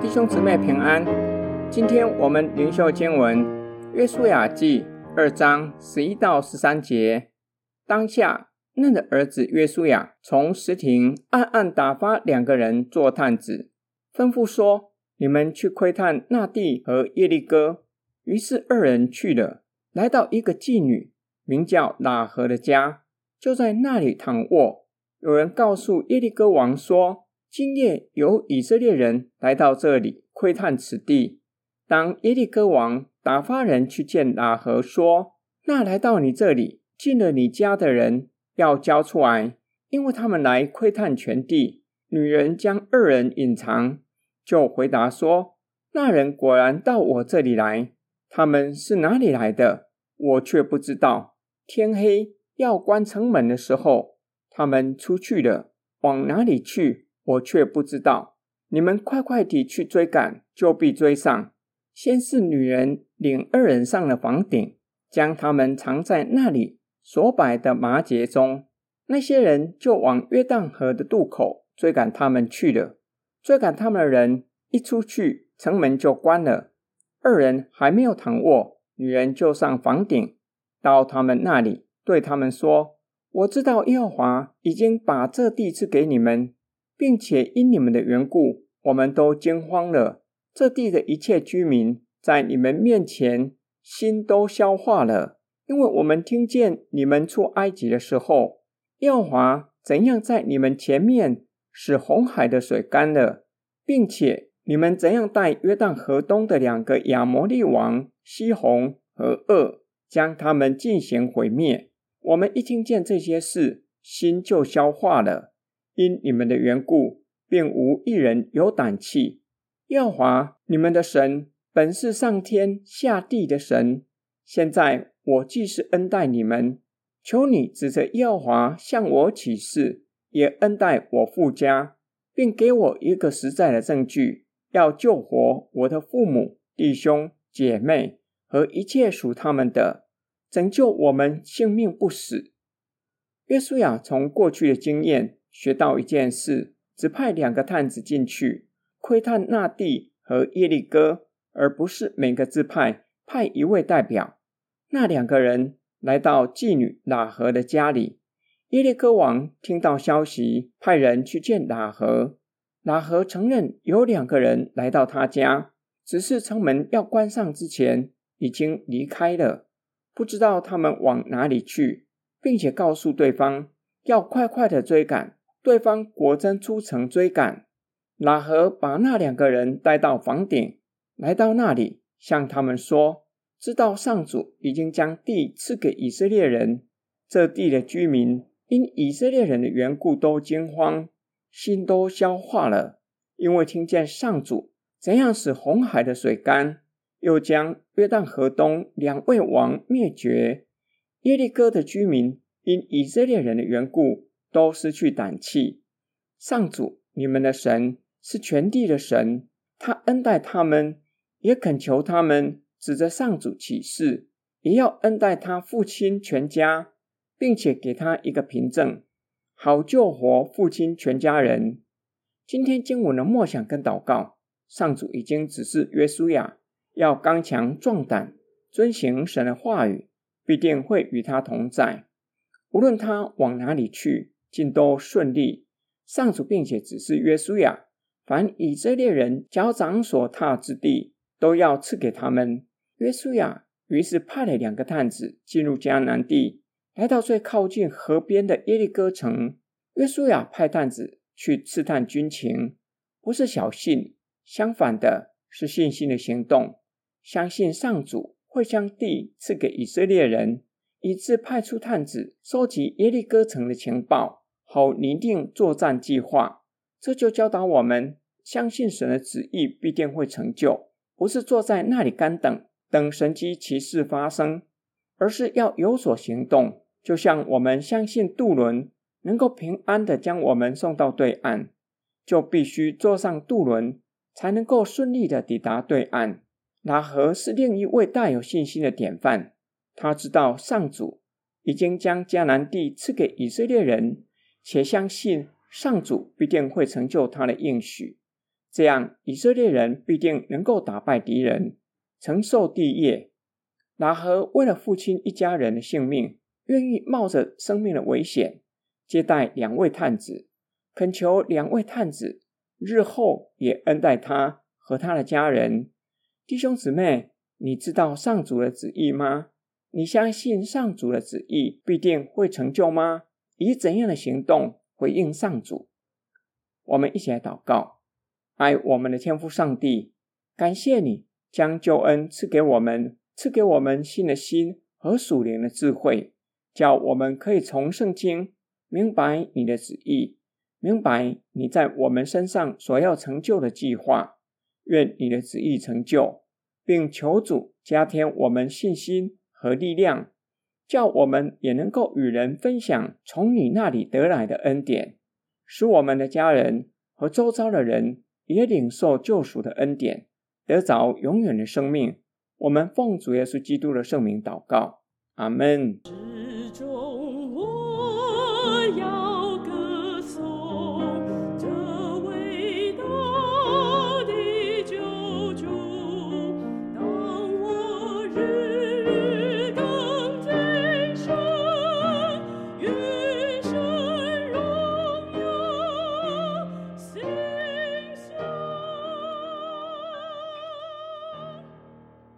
弟兄姊妹平安，今天我们灵修经文《约书亚记》二章十一到十三节。当下，嫩的儿子约书亚从石亭暗暗打发两个人做探子，吩咐说：“你们去窥探那地和耶利哥。”于是二人去了，来到一个妓女名叫喇合的家。就在那里躺卧，有人告诉耶利哥王说：“今夜有以色列人来到这里窥探此地。”当耶利哥王打发人去见喇合，说：“那来到你这里进了你家的人要交出来，因为他们来窥探全地。”女人将二人隐藏，就回答说：“那人果然到我这里来，他们是哪里来的？我却不知道。天黑。”要关城门的时候，他们出去了，往哪里去，我却不知道。你们快快地去追赶，就必追上。先是女人领二人上了房顶，将他们藏在那里所摆的麻秸中。那些人就往约旦河的渡口追赶他们去了。追赶他们的人一出去，城门就关了。二人还没有躺卧，女人就上房顶，到他们那里。对他们说：“我知道耶和华已经把这地赐给你们，并且因你们的缘故，我们都惊慌了。这地的一切居民在你们面前心都消化了，因为我们听见你们出埃及的时候，耶和华怎样在你们前面使红海的水干了，并且你们怎样带约旦河东的两个亚摩利王西宏和噩，将他们进行毁灭。”我们一听见这些事，心就消化了。因你们的缘故，并无一人有胆气。耶和华你们的神本是上天下地的神。现在我既是恩待你们，求你指着耶和华向我起誓，也恩待我父家，并给我一个实在的证据，要救活我的父母、弟兄、姐妹和一切属他们的。拯救我们性命不死。约书亚从过去的经验学到一件事：只派两个探子进去窥探那地和耶利哥，而不是每个支派派一位代表。那两个人来到妓女喇合的家里。耶利哥王听到消息，派人去见喇合。喇合承认有两个人来到他家，只是城门要关上之前已经离开了。不知道他们往哪里去，并且告诉对方要快快的追赶。对方果真出城追赶。拉合把那两个人带到房顶，来到那里，向他们说：“知道上主已经将地赐给以色列人，这地的居民因以色列人的缘故都惊慌，心都消化了，因为听见上主怎样使红海的水干。”又将约旦河东两位王灭绝，耶利哥的居民因以色列人的缘故都失去胆气。上主你们的神是全地的神，他恩待他们，也恳求他们指着上主起誓，也要恩待他父亲全家，并且给他一个凭证，好救活父亲全家人。今天经文的默想跟祷告，上主已经指示约书亚。要刚强壮胆，遵行神的话语，必定会与他同在。无论他往哪里去，尽都顺利。上主并且指示约书亚，凡以色列人脚掌所踏之地，都要赐给他们。约书亚于是派了两个探子进入迦南地，来到最靠近河边的耶利哥城。约书亚派探子去刺探军情，不是小信，相反的是信心的行动。相信上主会将地赐给以色列人，以致派出探子收集耶利哥城的情报，好拟定作战计划。这就教导我们，相信神的旨意必定会成就，不是坐在那里干等，等神迹奇事发生，而是要有所行动。就像我们相信渡轮能够平安的将我们送到对岸，就必须坐上渡轮，才能够顺利的抵达对岸。喇合是另一位大有信心的典范。他知道上主已经将迦南地赐给以色列人，且相信上主必定会成就他的应许。这样，以色列人必定能够打败敌人，承受地业。喇合为了父亲一家人的性命，愿意冒着生命的危险，接待两位探子，恳求两位探子日后也恩待他和他的家人。弟兄姊妹，你知道上主的旨意吗？你相信上主的旨意必定会成就吗？以怎样的行动回应上主？我们一起来祷告：爱我们的天父上帝，感谢你将救恩赐给我们，赐给我们新的心和属灵的智慧，叫我们可以从圣经明白你的旨意，明白你在我们身上所要成就的计划。愿你的旨意成就，并求主加添我们信心和力量，叫我们也能够与人分享从你那里得来的恩典，使我们的家人和周遭的人也领受救赎的恩典，得着永远的生命。我们奉主耶稣基督的圣名祷告，阿门。